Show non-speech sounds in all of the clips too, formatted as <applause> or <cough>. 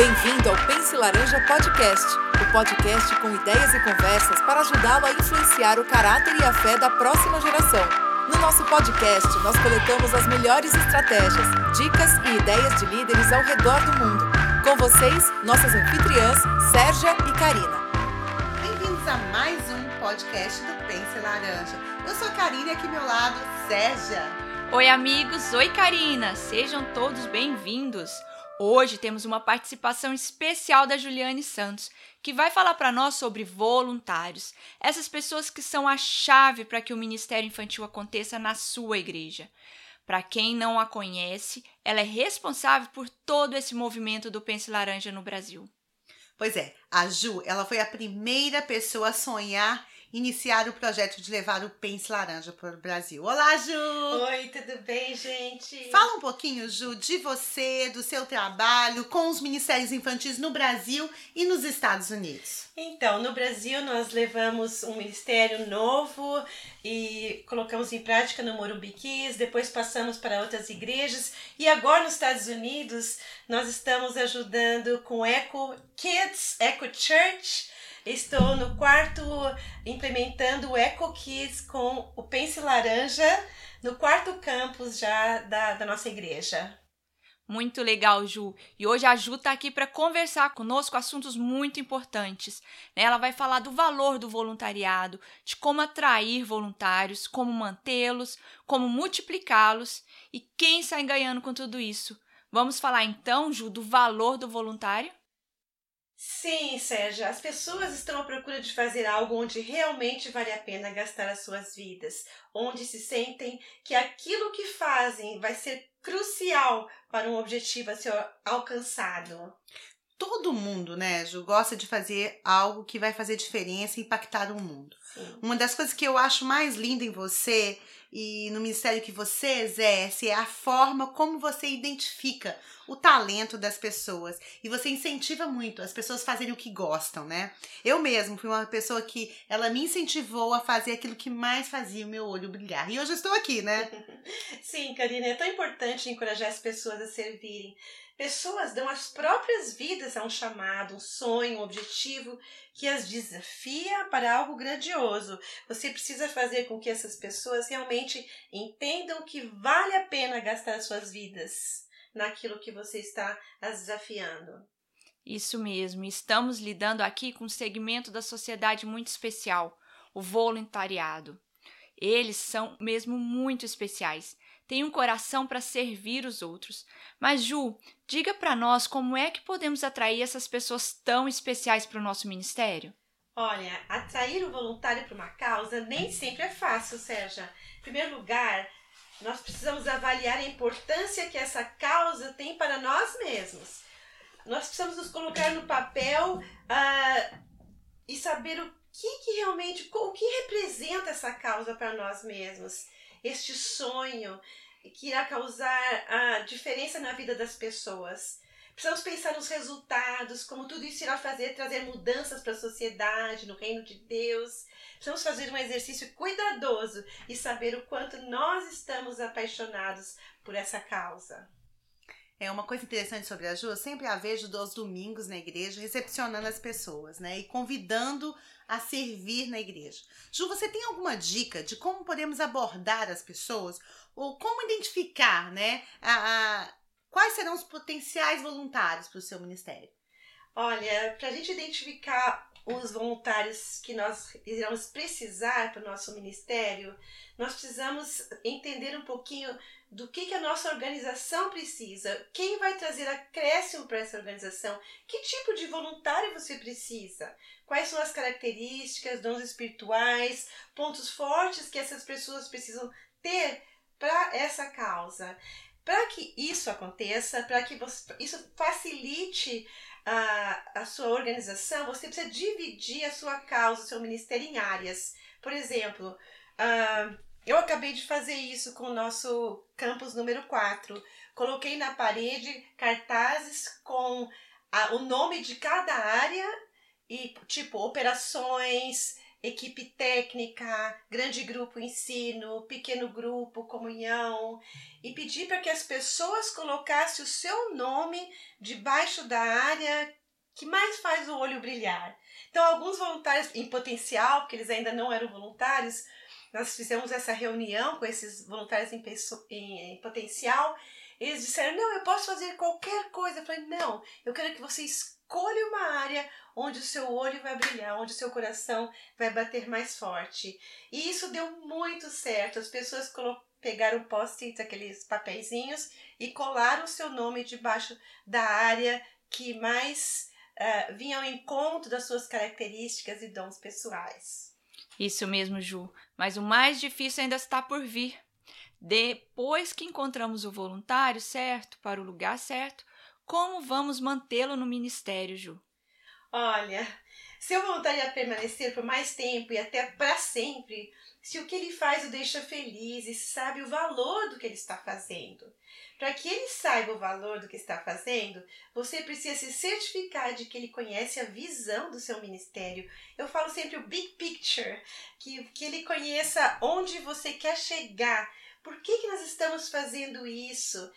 Bem-vindo ao Pense Laranja Podcast, o podcast com ideias e conversas para ajudá-lo a influenciar o caráter e a fé da próxima geração. No nosso podcast, nós coletamos as melhores estratégias, dicas e ideias de líderes ao redor do mundo. Com vocês, nossas anfitriãs, Sérgia e Karina. Bem-vindos a mais um podcast do Pense Laranja. Eu sou a Karina e aqui ao meu lado, Sérgia. Oi, amigos. Oi, Karina. Sejam todos bem-vindos. Hoje temos uma participação especial da Juliane Santos, que vai falar para nós sobre voluntários, essas pessoas que são a chave para que o ministério infantil aconteça na sua igreja. Para quem não a conhece, ela é responsável por todo esse movimento do Pense Laranja no Brasil. Pois é, a Ju, ela foi a primeira pessoa a sonhar iniciar o projeto de levar o Pense Laranja para o Brasil. Olá, Ju! Oi, tudo bem, gente? Fala um pouquinho, Ju, de você, do seu trabalho com os ministérios infantis no Brasil e nos Estados Unidos. Então, no Brasil nós levamos um ministério novo e colocamos em prática no Morumbi Kids, depois passamos para outras igrejas e agora nos Estados Unidos nós estamos ajudando com Eco Kids, Eco Church, Estou no quarto implementando o Eco Kids com o Pense Laranja no quarto campus já da, da nossa igreja. Muito legal, Ju. E hoje a Ju está aqui para conversar conosco assuntos muito importantes. Né? Ela vai falar do valor do voluntariado, de como atrair voluntários, como mantê-los, como multiplicá-los e quem sai ganhando com tudo isso. Vamos falar então, Ju, do valor do voluntário? Sim, Sérgio, as pessoas estão à procura de fazer algo onde realmente vale a pena gastar as suas vidas, onde se sentem que aquilo que fazem vai ser crucial para um objetivo a ser alcançado. Todo mundo, né, Ju, gosta de fazer algo que vai fazer diferença e impactar o mundo. Sim. Uma das coisas que eu acho mais linda em você e no ministério que você exerce é a forma como você identifica o talento das pessoas e você incentiva muito as pessoas a fazerem o que gostam, né? Eu mesmo fui uma pessoa que ela me incentivou a fazer aquilo que mais fazia o meu olho brilhar. E hoje eu estou aqui, né? <laughs> Sim, Karina, é tão importante encorajar as pessoas a servirem. Pessoas dão as próprias vidas a um chamado, um sonho, um objetivo que as desafia para algo grandioso. Você precisa fazer com que essas pessoas realmente entendam que vale a pena gastar suas vidas naquilo que você está as desafiando. Isso mesmo, estamos lidando aqui com um segmento da sociedade muito especial, o voluntariado. Eles são mesmo muito especiais tem um coração para servir os outros. Mas, Ju, diga para nós como é que podemos atrair essas pessoas tão especiais para o nosso ministério? Olha, atrair o voluntário para uma causa nem sempre é fácil, Sérgia. Em primeiro lugar, nós precisamos avaliar a importância que essa causa tem para nós mesmos. Nós precisamos nos colocar no papel uh, e saber o que, que realmente, o que representa essa causa para nós mesmos este sonho que irá causar a diferença na vida das pessoas. Precisamos pensar nos resultados, como tudo isso irá fazer, trazer mudanças para a sociedade, no reino de Deus. Precisamos fazer um exercício cuidadoso e saber o quanto nós estamos apaixonados por essa causa. É uma coisa interessante sobre a Ju, eu sempre a vejo dos domingos na igreja recepcionando as pessoas, né? E convidando a servir na igreja. Ju, você tem alguma dica de como podemos abordar as pessoas ou como identificar, né? A, a quais serão os potenciais voluntários para o seu ministério? Olha, para a gente identificar os voluntários que nós iremos precisar para o nosso ministério, nós precisamos entender um pouquinho do que, que a nossa organização precisa, quem vai trazer acréscimo para essa organização, que tipo de voluntário você precisa, quais são as características, dons espirituais, pontos fortes que essas pessoas precisam ter para essa causa. Para que isso aconteça, para que você, isso facilite a, a sua organização, você precisa dividir a sua causa, o seu ministério em áreas. Por exemplo, uh, eu acabei de fazer isso com o nosso campus número 4. Coloquei na parede cartazes com a, o nome de cada área e tipo operações, equipe técnica, grande grupo ensino, pequeno grupo, comunhão, e pedir para que as pessoas colocassem o seu nome debaixo da área que mais faz o olho brilhar. Então, alguns voluntários em potencial, porque eles ainda não eram voluntários, nós fizemos essa reunião com esses voluntários em, em, em potencial. Eles disseram: Não, eu posso fazer qualquer coisa. Eu falei: Não, eu quero que você escolha uma área onde o seu olho vai brilhar, onde o seu coração vai bater mais forte. E isso deu muito certo. As pessoas pegaram post-its, aqueles papeizinhos, e colaram o seu nome debaixo da área que mais uh, vinha ao encontro das suas características e dons pessoais. Isso mesmo, Ju. Mas o mais difícil ainda está por vir. Depois que encontramos o voluntário certo para o lugar certo, como vamos mantê-lo no ministério, Ju? Olha, se o voluntário permanecer por mais tempo e até para sempre, se o que ele faz o deixa feliz e sabe o valor do que ele está fazendo. Para que ele saiba o valor do que está fazendo, você precisa se certificar de que ele conhece a visão do seu ministério. Eu falo sempre o big picture, que, que ele conheça onde você quer chegar. Por que, que nós estamos fazendo isso?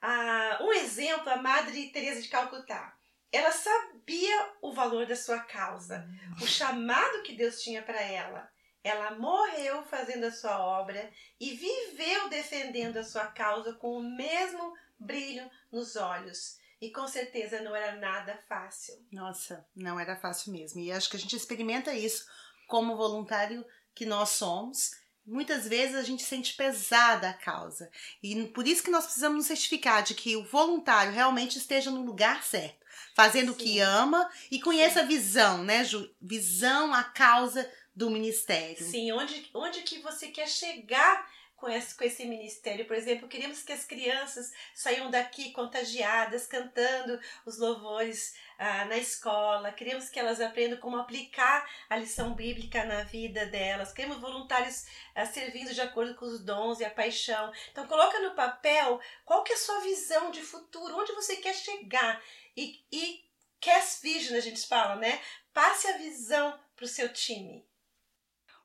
Ah, um exemplo, a Madre Teresa de Calcutá. Ela sabia o valor da sua causa, o chamado que Deus tinha para ela. Ela morreu fazendo a sua obra e viveu defendendo a sua causa com o mesmo brilho nos olhos. E com certeza não era nada fácil. Nossa, não era fácil mesmo. E acho que a gente experimenta isso como voluntário que nós somos Muitas vezes a gente sente pesada a causa. E por isso que nós precisamos nos certificar de que o voluntário realmente esteja no lugar certo, fazendo Sim. o que ama e conheça Sim. a visão, né, Ju? Visão, a causa do ministério. Sim, onde, onde que você quer chegar com esse, com esse ministério. Por exemplo, queríamos que as crianças saiam daqui contagiadas, cantando os louvores ah, na escola. Queremos que elas aprendam como aplicar a lição bíblica na vida delas. Queremos voluntários ah, servindo de acordo com os dons e a paixão. Então, coloca no papel qual que é a sua visão de futuro, onde você quer chegar. E, e cast vision, a gente fala, né? Passe a visão para o seu time.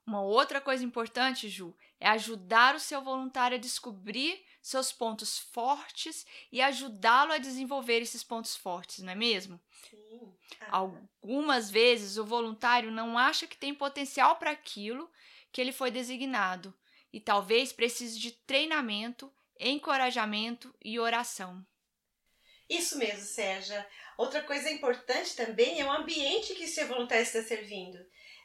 Uma outra coisa importante, Ju, é ajudar o seu voluntário a descobrir seus pontos fortes e ajudá-lo a desenvolver esses pontos fortes, não é mesmo? Sim. Ah. Algumas vezes o voluntário não acha que tem potencial para aquilo que ele foi designado e talvez precise de treinamento, encorajamento e oração. Isso mesmo, Sérgia. Outra coisa importante também é o ambiente que seu voluntário está servindo.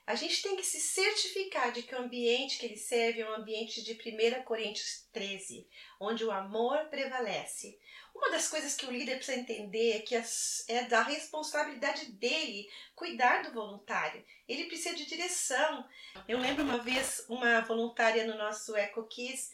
A gente tem que se certificar de que o ambiente que ele serve é um ambiente de 1 Coríntios 13, onde o amor prevalece. Uma das coisas que o líder precisa entender é que é da responsabilidade dele cuidar do voluntário. Ele precisa de direção. Eu lembro uma vez uma voluntária no nosso Eco Kiss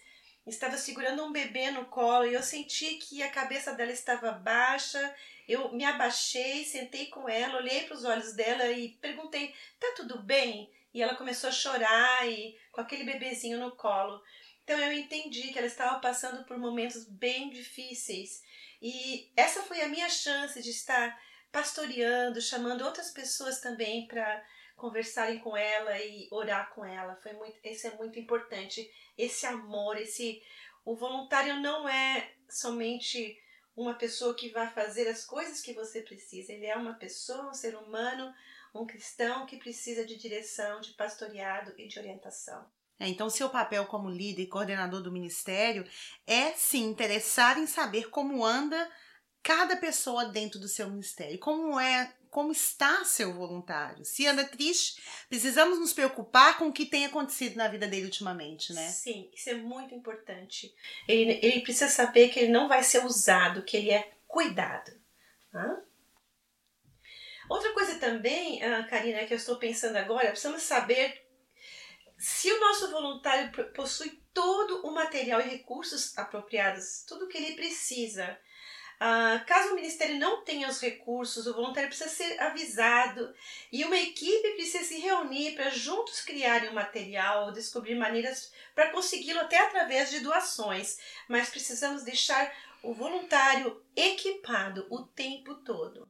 estava segurando um bebê no colo e eu senti que a cabeça dela estava baixa. Eu me abaixei, sentei com ela, olhei para os olhos dela e perguntei: "Tá tudo bem?" E ela começou a chorar e com aquele bebezinho no colo. Então eu entendi que ela estava passando por momentos bem difíceis. E essa foi a minha chance de estar pastoreando, chamando outras pessoas também para conversarem com ela e orar com ela. Foi muito, esse é muito importante, esse amor, esse o voluntário não é somente uma pessoa que vai fazer as coisas que você precisa. Ele é uma pessoa, um ser humano, um cristão que precisa de direção, de pastoreado e de orientação. É, então, seu papel como líder e coordenador do ministério é se interessar em saber como anda cada pessoa dentro do seu ministério, como é como está seu voluntário. Se anda triste, precisamos nos preocupar com o que tem acontecido na vida dele ultimamente, né? Sim, isso é muito importante. Ele, ele precisa saber que ele não vai ser usado, que ele é cuidado. Hã? Outra coisa também, ah, Karina, que eu estou pensando agora, precisamos saber se o nosso voluntário possui todo o material e recursos apropriados, tudo o que ele precisa ah, caso o ministério não tenha os recursos, o voluntário precisa ser avisado e uma equipe precisa se reunir para juntos criarem um material ou descobrir maneiras para consegui-lo até através de doações. Mas precisamos deixar o voluntário equipado o tempo todo.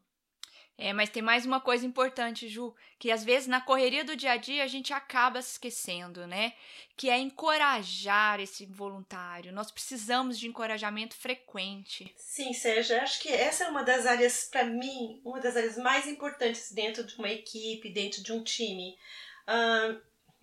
É, mas tem mais uma coisa importante, Ju, que às vezes na correria do dia a dia a gente acaba se esquecendo, né? Que é encorajar esse voluntário. Nós precisamos de encorajamento frequente. Sim, Sérgio, acho que essa é uma das áreas, para mim, uma das áreas mais importantes dentro de uma equipe, dentro de um time.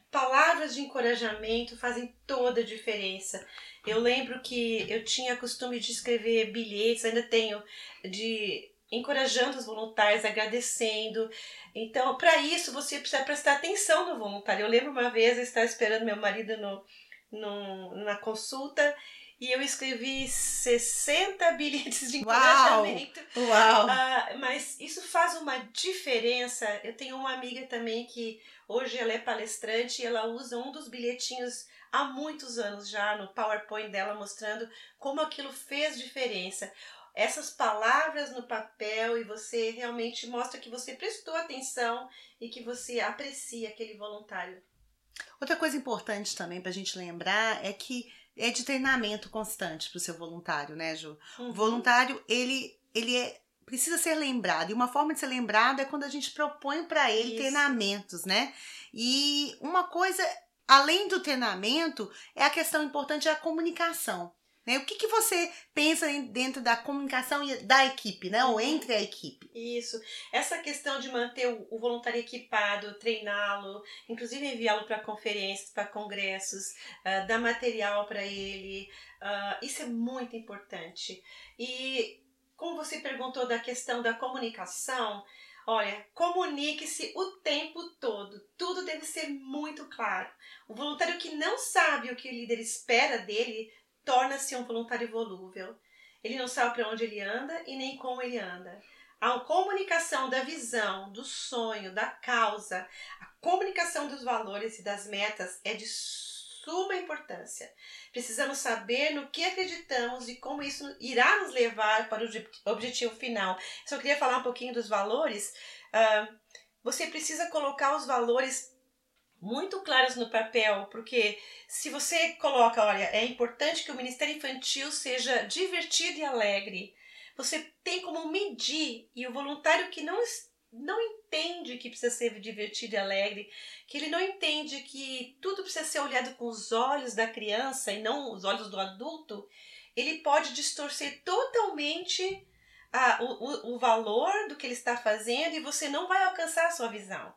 Palavras de encorajamento fazem toda a diferença. Eu lembro que eu tinha costume de escrever bilhetes, ainda tenho, de encorajando os voluntários, agradecendo. Então, para isso, você precisa prestar atenção no voluntário. Eu lembro uma vez eu estava esperando meu marido no, no, na consulta e eu escrevi 60 <laughs> bilhetes de encorajamento. Uau! Uau. Uh, mas isso faz uma diferença. Eu tenho uma amiga também que hoje ela é palestrante e ela usa um dos bilhetinhos há muitos anos já no PowerPoint dela mostrando como aquilo fez diferença essas palavras no papel e você realmente mostra que você prestou atenção e que você aprecia aquele voluntário. Outra coisa importante também para a gente lembrar é que é de treinamento constante para o seu voluntário, né, Ju? Uhum. O voluntário, ele, ele é, precisa ser lembrado. E uma forma de ser lembrado é quando a gente propõe para ele Isso. treinamentos, né? E uma coisa, além do treinamento, é a questão importante da comunicação. Né? O que, que você pensa dentro da comunicação da equipe, né? ou entre a equipe? Isso. Essa questão de manter o voluntário equipado, treiná-lo, inclusive enviá-lo para conferências, para congressos, uh, dar material para ele, uh, isso é muito importante. E como você perguntou da questão da comunicação, Olha, comunique-se o tempo todo. Tudo deve ser muito claro. O voluntário que não sabe o que o líder espera dele torna-se um voluntário volúvel. Ele não sabe para onde ele anda e nem como ele anda. A comunicação da visão, do sonho, da causa, a comunicação dos valores e das metas é de suma importância. Precisamos saber no que acreditamos e como isso irá nos levar para o objetivo final. Só queria falar um pouquinho dos valores. Uh, você precisa colocar os valores muito claras no papel, porque se você coloca, olha, é importante que o Ministério Infantil seja divertido e alegre, você tem como medir e o voluntário que não não entende que precisa ser divertido e alegre, que ele não entende que tudo precisa ser olhado com os olhos da criança e não os olhos do adulto, ele pode distorcer totalmente a, o, o valor do que ele está fazendo e você não vai alcançar a sua visão.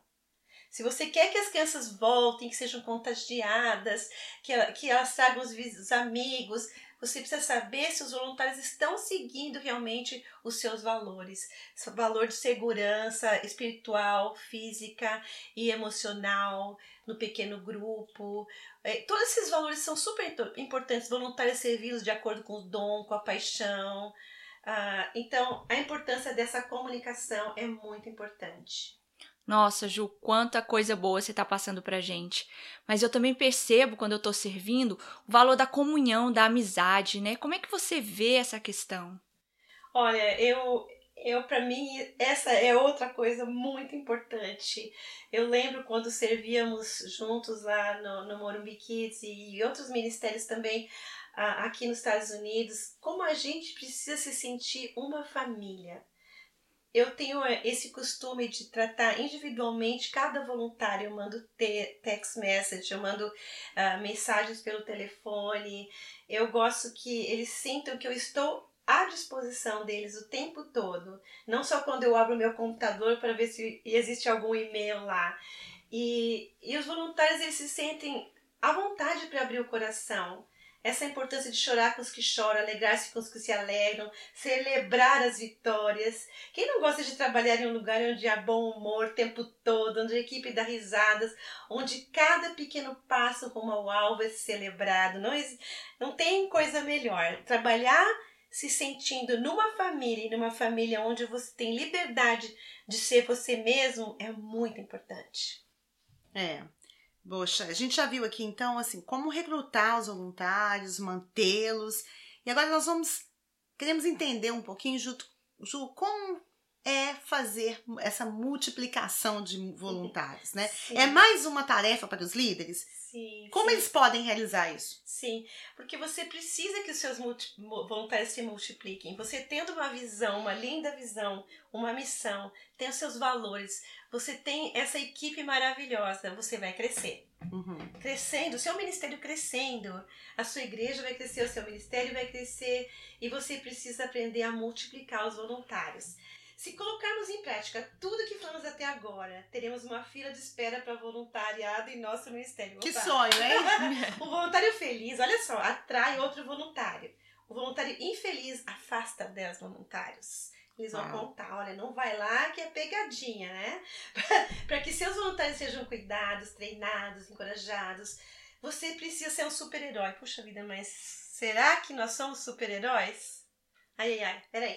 Se você quer que as crianças voltem, que sejam contagiadas, que, que elas tragam os, os amigos, você precisa saber se os voluntários estão seguindo realmente os seus valores. Valor de segurança espiritual, física e emocional, no pequeno grupo. É, todos esses valores são super importantes. Voluntários servidos de acordo com o dom, com a paixão. Ah, então, a importância dessa comunicação é muito importante. Nossa, Ju, quanta coisa boa você está passando pra gente. Mas eu também percebo, quando eu estou servindo, o valor da comunhão, da amizade, né? Como é que você vê essa questão? Olha, eu, eu para mim, essa é outra coisa muito importante. Eu lembro quando servíamos juntos lá no, no Morumbi Kids e outros ministérios também aqui nos Estados Unidos, como a gente precisa se sentir uma família eu tenho eh, esse costume de tratar individualmente cada voluntário. Eu mando text message, eu mando uh, mensagens pelo telefone. Eu gosto que eles sintam que eu estou à disposição deles o tempo todo. Não só quando eu abro meu computador para ver se existe algum e-mail lá. E, e os voluntários eles se sentem à vontade para abrir o coração essa importância de chorar com os que choram, alegrar-se com os que se alegram, celebrar as vitórias. Quem não gosta de trabalhar em um lugar onde há bom humor o tempo todo, onde a equipe dá risadas, onde cada pequeno passo rumo ao alvo é celebrado? Não, não tem coisa melhor. Trabalhar se sentindo numa família e numa família onde você tem liberdade de ser você mesmo é muito importante. É, Poxa, a gente já viu aqui então assim como recrutar os voluntários, mantê-los. E agora nós vamos queremos entender um pouquinho junto Ju, como é fazer essa multiplicação de voluntários, né? Sim. É mais uma tarefa para os líderes? Sim, Como sim. eles podem realizar isso? Sim, porque você precisa que os seus voluntários se multipliquem. Você tendo uma visão, uma linda visão, uma missão, tem os seus valores, você tem essa equipe maravilhosa, você vai crescer. Uhum. Crescendo, o seu ministério crescendo, a sua igreja vai crescer, o seu ministério vai crescer e você precisa aprender a multiplicar os voluntários. Se colocarmos em prática tudo que falamos até agora, teremos uma fila de espera para voluntariado em nosso ministério. Que Opa! sonho, hein? <laughs> O voluntário feliz, olha só, atrai outro voluntário. O voluntário infeliz afasta 10 voluntários. Eles vão Uau. contar, olha, não vai lá que é pegadinha, né? <laughs> Para que seus voluntários sejam cuidados, treinados, encorajados, você precisa ser um super-herói. Puxa vida, mas será que nós somos super-heróis? Ai, ai, ai, peraí.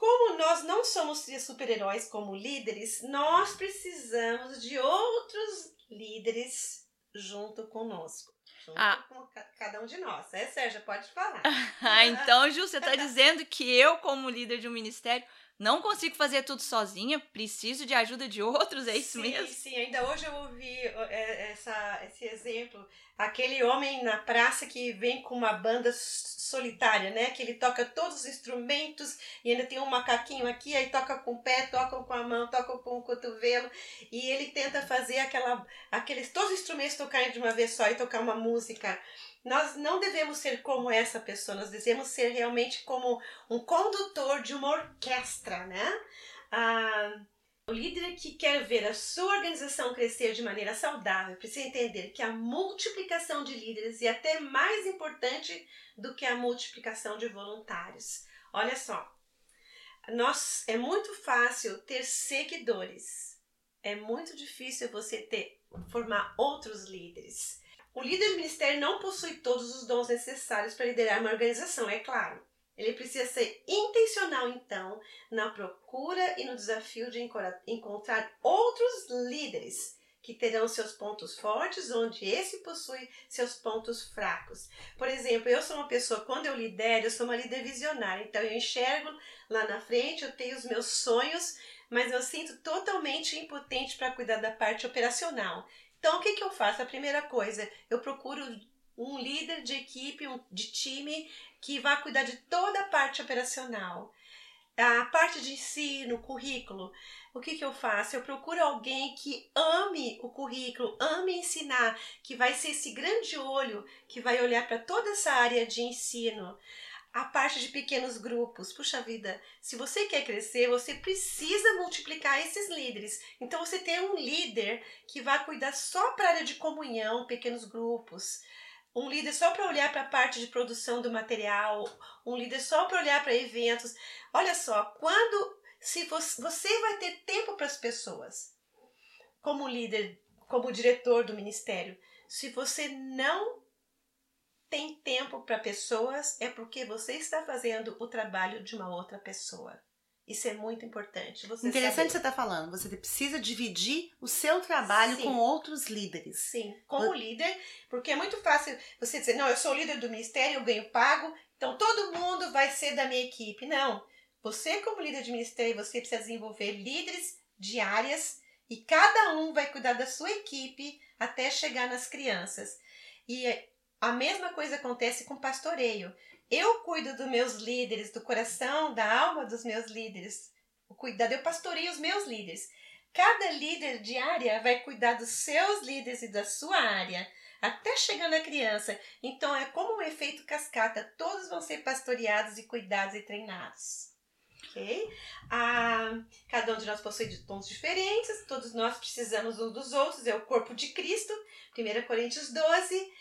Como nós não somos super-heróis como líderes, nós precisamos de outros líderes junto conosco. Junto Ah. com ca- cada um de nós. É, Sérgia, pode falar. <laughs> Ah, então, Ju, você tá <laughs> dizendo que eu, como líder de um ministério, não consigo fazer tudo sozinha, preciso de ajuda de outros, é isso sim, mesmo? Sim, ainda hoje eu ouvi é, essa, esse exemplo. Aquele homem na praça que vem com uma banda solitária, né? Que ele toca todos os instrumentos e ainda tem um macaquinho aqui, aí toca com o pé, toca com a mão, toca com o cotovelo. E ele tenta fazer aquela, aqueles, todos os instrumentos tocarem de uma vez só e tocar uma música. Nós não devemos ser como essa pessoa, nós devemos ser realmente como um condutor de uma orquestra, né? Ah, o líder que quer ver a sua organização crescer de maneira saudável precisa entender que a multiplicação de líderes é até mais importante do que a multiplicação de voluntários. Olha só, nós, é muito fácil ter seguidores, é muito difícil você ter formar outros líderes. O líder de ministério não possui todos os dons necessários para liderar uma organização, é claro. Ele precisa ser intencional, então, na procura e no desafio de encontrar outros líderes que terão seus pontos fortes, onde esse possui seus pontos fracos. Por exemplo, eu sou uma pessoa, quando eu lidero, eu sou uma líder visionária, então eu enxergo lá na frente, eu tenho os meus sonhos, mas eu sinto totalmente impotente para cuidar da parte operacional. Então, o que, que eu faço? A primeira coisa, eu procuro um líder de equipe, um, de time, que vai cuidar de toda a parte operacional. A parte de ensino, currículo. O que, que eu faço? Eu procuro alguém que ame o currículo, ame ensinar, que vai ser esse grande olho que vai olhar para toda essa área de ensino. A parte de pequenos grupos. Puxa vida, se você quer crescer, você precisa multiplicar esses líderes. Então você tem um líder que vai cuidar só para a área de comunhão, pequenos grupos um líder só para olhar para a parte de produção do material, um líder só para olhar para eventos. Olha só, quando se você, vai ter tempo para as pessoas, como líder, como diretor do ministério, se você não tem tempo para pessoas, é porque você está fazendo o trabalho de uma outra pessoa. Isso é muito importante. Você Interessante saber. você estar falando. Você precisa dividir o seu trabalho Sim. com outros líderes. Sim, como líder, porque é muito fácil você dizer, não, eu sou líder do ministério, eu ganho pago, então todo mundo vai ser da minha equipe. Não. Você, como líder de ministério, você precisa desenvolver líderes de áreas e cada um vai cuidar da sua equipe até chegar nas crianças. E a mesma coisa acontece com pastoreio. Eu cuido dos meus líderes, do coração, da alma dos meus líderes. O cuidado, eu pastoreio os meus líderes. Cada líder de área vai cuidar dos seus líderes e da sua área, até chegar na criança. Então é como um efeito cascata, todos vão ser pastoreados e cuidados e treinados. Ok? Ah, cada um de nós possui dons diferentes, todos nós precisamos uns dos outros, é o corpo de Cristo, 1 Coríntios 12.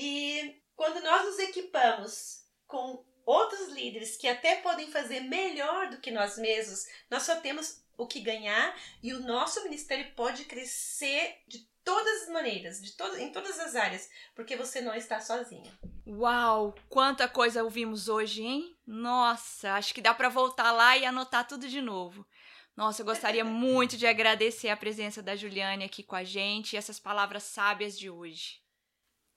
E quando nós nos equipamos com outros líderes que até podem fazer melhor do que nós mesmos, nós só temos o que ganhar e o nosso ministério pode crescer de todas as maneiras, de to em todas as áreas, porque você não está sozinha. Uau, quanta coisa ouvimos hoje, hein? Nossa, acho que dá para voltar lá e anotar tudo de novo. Nossa, eu gostaria <laughs> muito de agradecer a presença da Juliane aqui com a gente e essas palavras sábias de hoje.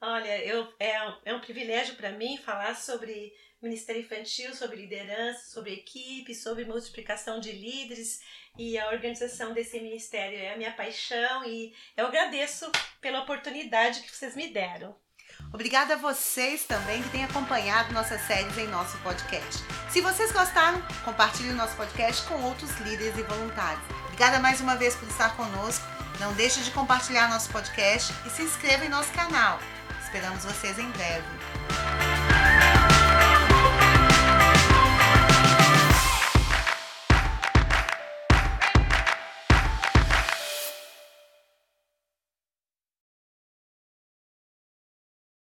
Olha, eu, é, é um privilégio para mim falar sobre Ministério Infantil, sobre liderança, sobre equipe, sobre multiplicação de líderes e a organização desse ministério é a minha paixão e eu agradeço pela oportunidade que vocês me deram. Obrigada a vocês também que têm acompanhado nossas séries em nosso podcast. Se vocês gostaram, compartilhe o nosso podcast com outros líderes e voluntários. Obrigada mais uma vez por estar conosco. Não deixe de compartilhar nosso podcast e se inscreva em nosso canal. Esperamos vocês em breve.